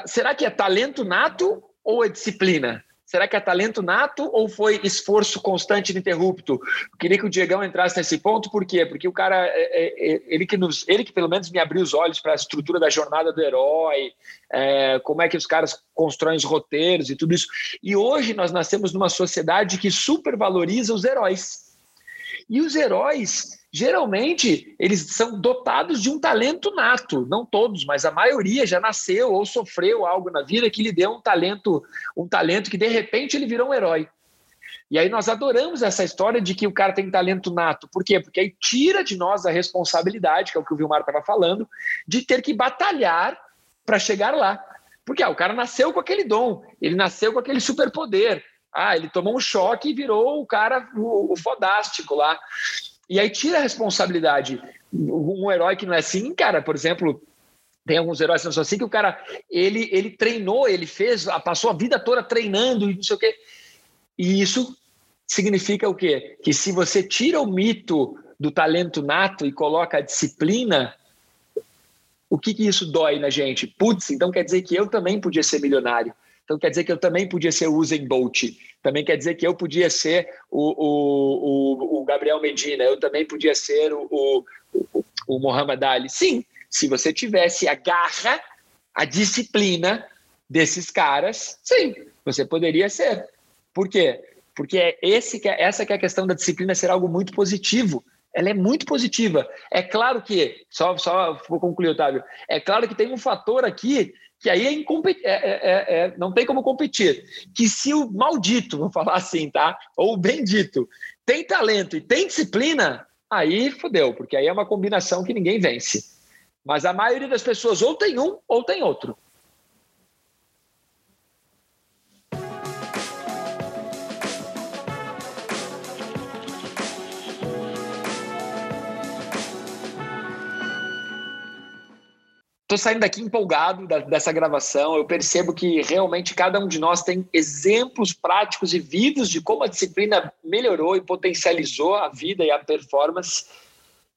será que é talento nato ou é disciplina? Será que é talento nato ou foi esforço constante ininterrupto? Eu queria que o Diegão entrasse nesse ponto, por quê? Porque o cara, é, é, é, ele que, nos, ele que pelo menos me abriu os olhos para a estrutura da jornada do herói, é, como é que os caras constroem os roteiros e tudo isso. E hoje nós nascemos numa sociedade que supervaloriza os heróis. E os heróis geralmente eles são dotados de um talento nato, não todos, mas a maioria já nasceu ou sofreu algo na vida que lhe deu um talento, um talento que de repente ele virou um herói. E aí nós adoramos essa história de que o cara tem talento nato. Por quê? Porque aí tira de nós a responsabilidade, que é o que o Vilmar estava falando, de ter que batalhar para chegar lá. Porque ah, o cara nasceu com aquele dom, ele nasceu com aquele superpoder. Ah, ele tomou um choque e virou o cara, o, o fodástico lá. E aí tira a responsabilidade. Um herói que não é assim, cara, por exemplo, tem alguns heróis que não são assim, que o cara, ele, ele treinou, ele fez, passou a vida toda treinando e não sei o quê. E isso significa o quê? Que se você tira o mito do talento nato e coloca a disciplina, o que, que isso dói na gente? Putz, então quer dizer que eu também podia ser milionário. Então quer dizer que eu também podia ser o Usain Bolt. Também quer dizer que eu podia ser o, o, o, Gabriel Medina. Eu também podia ser o, o, o Muhammad Ali. Sim, se você tivesse a garra, a disciplina desses caras, sim, você poderia ser. Por quê? Porque é esse que é, essa que é a questão da disciplina ser algo muito positivo. Ela é muito positiva. É claro que, só, só vou concluir, Otávio, é claro que tem um fator aqui que aí é, é, é, é, não tem como competir. Que se o maldito, vou falar assim, tá? Ou o bendito, tem talento e tem disciplina, aí fodeu, porque aí é uma combinação que ninguém vence. Mas a maioria das pessoas ou tem um ou tem outro. Estou saindo daqui empolgado da, dessa gravação. Eu percebo que realmente cada um de nós tem exemplos práticos e vivos de como a disciplina melhorou e potencializou a vida e a performance.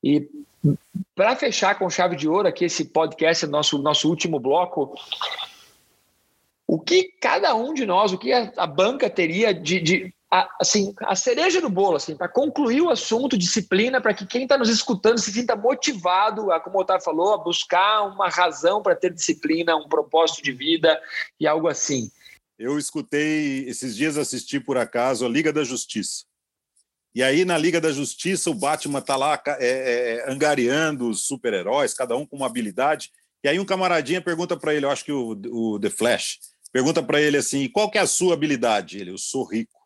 E para fechar com chave de ouro aqui esse podcast, nosso nosso último bloco, o que cada um de nós, o que a, a banca teria de, de a, assim, a cereja do bolo, assim, para concluir o assunto, disciplina, para que quem está nos escutando se sinta motivado, a, como o Otávio falou, a buscar uma razão para ter disciplina, um propósito de vida e algo assim. Eu escutei, esses dias assisti por acaso a Liga da Justiça. E aí, na Liga da Justiça, o Batman está lá é, é, angariando os super-heróis, cada um com uma habilidade. E aí, um camaradinha pergunta para ele, eu acho que o, o The Flash, pergunta para ele assim: qual que é a sua habilidade? Ele, eu sou rico.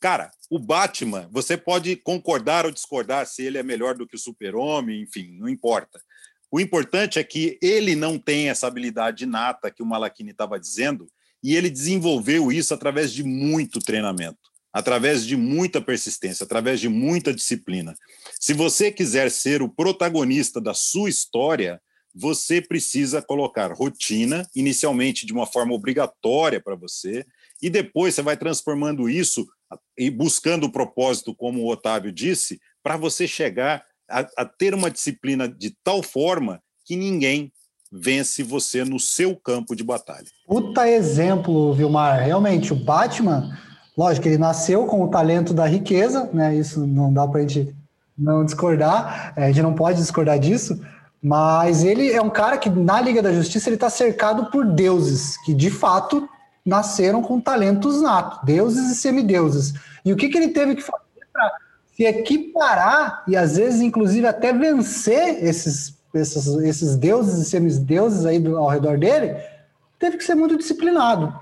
Cara, o Batman, você pode concordar ou discordar se ele é melhor do que o Super-Homem, enfim, não importa. O importante é que ele não tem essa habilidade inata que o Malakini estava dizendo, e ele desenvolveu isso através de muito treinamento, através de muita persistência, através de muita disciplina. Se você quiser ser o protagonista da sua história, você precisa colocar rotina, inicialmente de uma forma obrigatória para você, e depois você vai transformando isso e buscando o propósito, como o Otávio disse, para você chegar a, a, ter uma disciplina de tal forma que ninguém vence você no seu campo de batalha. Puta exemplo, Vilmar. Realmente, o Batman, lógico, ele nasceu com o talento da riqueza, né? Isso não dá para a gente não discordar, é, a gente não pode discordar disso, mas ele é um cara que na Liga da Justiça ele está cercado por deuses que de fato nasceram com talentos natos, deuses e semideuses. E o que, que ele teve que fazer para se equiparar e às vezes inclusive até vencer esses esses, esses deuses e semideuses aí do, ao redor dele, teve que ser muito disciplinado.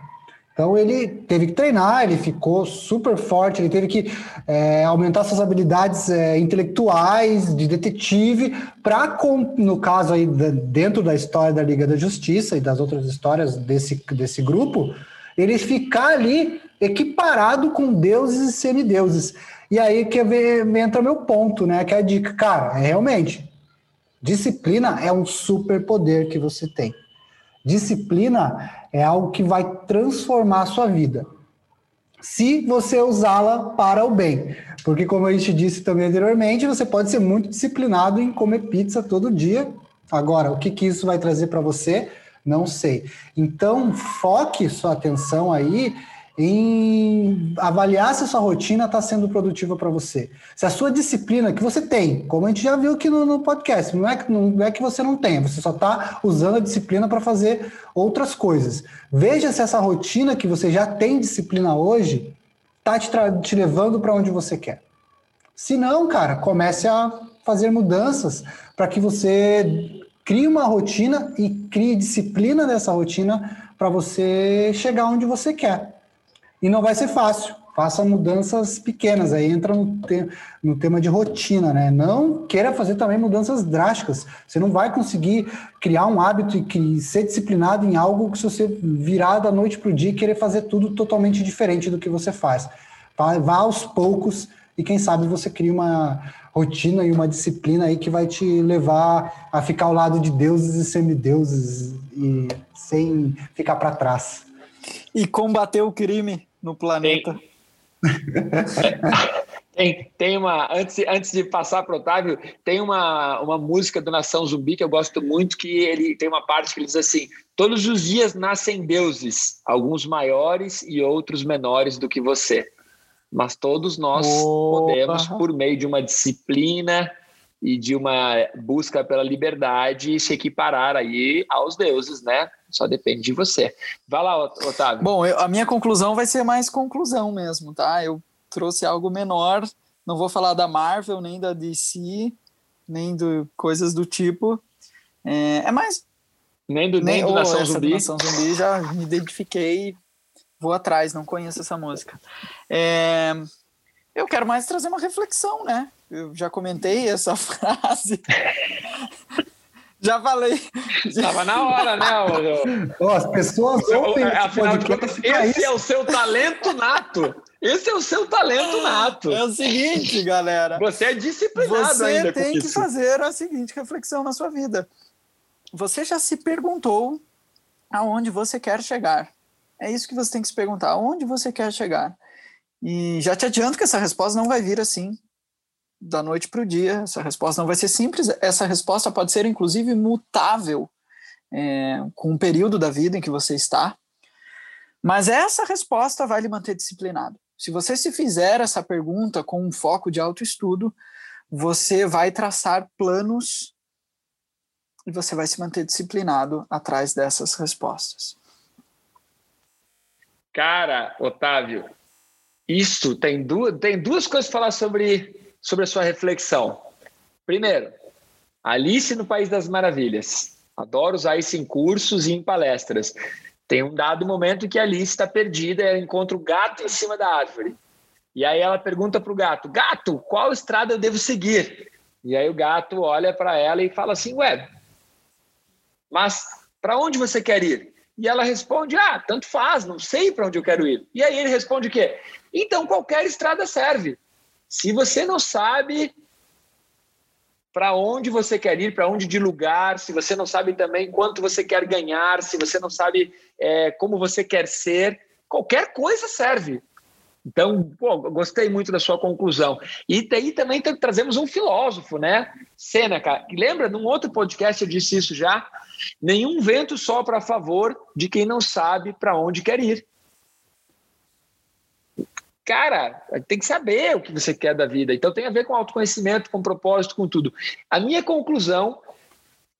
Então ele teve que treinar, ele ficou super forte, ele teve que é, aumentar suas habilidades é, intelectuais de detetive para, no caso aí dentro da história da Liga da Justiça e das outras histórias desse, desse grupo, ele ficar ali equiparado com deuses e semideuses. E aí que entra meu ponto, né? Que é a dica, cara, é realmente disciplina é um superpoder que você tem. Disciplina é algo que vai transformar a sua vida. Se você usá-la para o bem. Porque, como a gente disse também anteriormente, você pode ser muito disciplinado em comer pizza todo dia. Agora, o que, que isso vai trazer para você? Não sei. Então, foque sua atenção aí em avaliar se a sua rotina está sendo produtiva para você. Se a sua disciplina que você tem, como a gente já viu aqui no, no podcast, não é, que, não é que você não tem, você só está usando a disciplina para fazer outras coisas. Veja se essa rotina que você já tem disciplina hoje está te, te levando para onde você quer. Se não, cara, comece a fazer mudanças para que você crie uma rotina e crie disciplina dessa rotina para você chegar onde você quer. E não vai ser fácil. Faça mudanças pequenas, aí entra no, te no tema de rotina, né? Não queira fazer também mudanças drásticas. Você não vai conseguir criar um hábito e ser disciplinado em algo que se você virar da noite para o dia e querer fazer tudo totalmente diferente do que você faz. Vá aos poucos e quem sabe você cria uma rotina e uma disciplina aí que vai te levar a ficar ao lado de deuses e semideuses e sem ficar para trás. E combater o crime no planeta. Tem, tem uma. Antes, antes de passar para o Otávio, tem uma, uma música do Nação Zumbi que eu gosto muito, que ele tem uma parte que ele diz assim: todos os dias nascem deuses, alguns maiores e outros menores do que você. Mas todos nós podemos, por meio de uma disciplina e de uma busca pela liberdade, se equiparar aí aos deuses, né? Só depende de você. Vai lá, Otávio. Bom, eu, a minha conclusão vai ser mais conclusão mesmo, tá? Eu trouxe algo menor. Não vou falar da Marvel, nem da DC, nem do coisas do tipo. É, é mais. Nem do, nem, nem do Nação Zumbi. Nação Zumbi já me identifiquei. Vou atrás, não conheço essa música. É, eu quero mais trazer uma reflexão, né? Eu já comentei essa <laughs> frase. Já falei. Estava na hora, né? Oh, as pessoas ouvem Afinal de contas, esse é o seu talento nato. Esse é o seu talento nato. É o seguinte, galera. Você é disciplinado Você ainda tem que fazer a seguinte reflexão na sua vida. Você já se perguntou aonde você quer chegar? É isso que você tem que se perguntar. Aonde você quer chegar? E já te adianto que essa resposta não vai vir assim da noite para o dia. Essa resposta não vai ser simples. Essa resposta pode ser, inclusive, mutável é, com o período da vida em que você está. Mas essa resposta vai lhe manter disciplinado. Se você se fizer essa pergunta com um foco de autoestudo, você vai traçar planos e você vai se manter disciplinado atrás dessas respostas. Cara, Otávio, isso tem duas, tem duas coisas para falar sobre sobre a sua reflexão. Primeiro, Alice no País das Maravilhas. Adoro usar isso em cursos e em palestras. Tem um dado momento que a Alice está perdida e ela encontra o gato em cima da árvore. E aí ela pergunta para o gato: Gato, qual estrada eu devo seguir? E aí o gato olha para ela e fala assim: Ué, mas para onde você quer ir? E ela responde: Ah, tanto faz, não sei para onde eu quero ir. E aí ele responde o quê? Então qualquer estrada serve. Se você não sabe para onde você quer ir, para onde de lugar, se você não sabe também quanto você quer ganhar, se você não sabe é, como você quer ser, qualquer coisa serve. Então, pô, gostei muito da sua conclusão. E daí também trazemos um filósofo, né? Sêneca. Lembra, num outro podcast eu disse isso já? Nenhum vento sopra a favor de quem não sabe para onde quer ir. Cara, tem que saber o que você quer da vida. Então tem a ver com autoconhecimento, com propósito, com tudo. A minha conclusão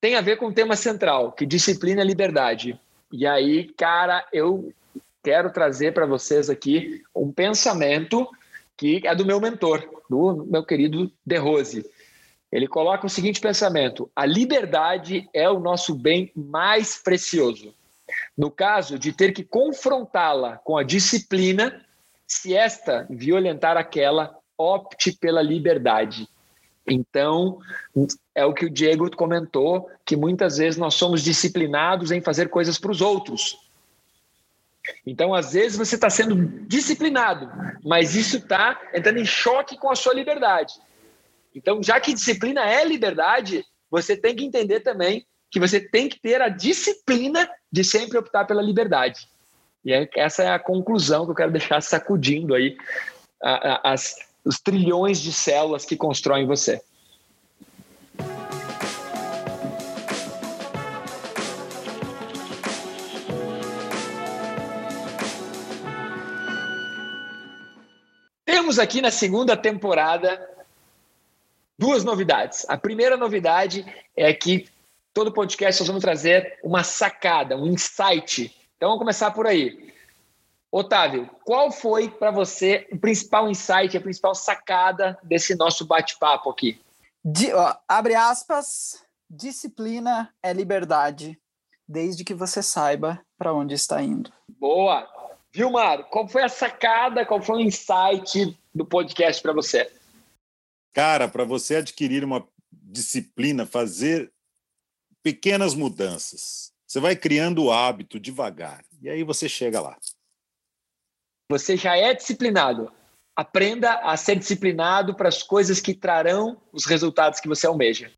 tem a ver com o tema central, que disciplina é liberdade. E aí, cara, eu quero trazer para vocês aqui um pensamento que é do meu mentor, do meu querido De Rose. Ele coloca o seguinte pensamento: a liberdade é o nosso bem mais precioso. No caso de ter que confrontá-la com a disciplina, se esta violentar aquela, opte pela liberdade. Então, é o que o Diego comentou, que muitas vezes nós somos disciplinados em fazer coisas para os outros, então, às vezes, você está sendo disciplinado, mas isso está entrando em choque com a sua liberdade. Então, já que disciplina é liberdade, você tem que entender também que você tem que ter a disciplina de sempre optar pela liberdade. E essa é a conclusão que eu quero deixar sacudindo aí as, os trilhões de células que constroem você. Temos aqui na segunda temporada duas novidades. A primeira novidade é que todo podcast nós vamos trazer uma sacada, um insight. Então vamos começar por aí. Otávio, qual foi para você o principal insight, a principal sacada desse nosso bate-papo aqui? De, ó, abre aspas, disciplina é liberdade, desde que você saiba para onde está indo. Boa! Vilmar, qual foi a sacada, qual foi o insight do podcast para você? Cara, para você adquirir uma disciplina, fazer pequenas mudanças. Você vai criando o hábito devagar e aí você chega lá. Você já é disciplinado. Aprenda a ser disciplinado para as coisas que trarão os resultados que você almeja.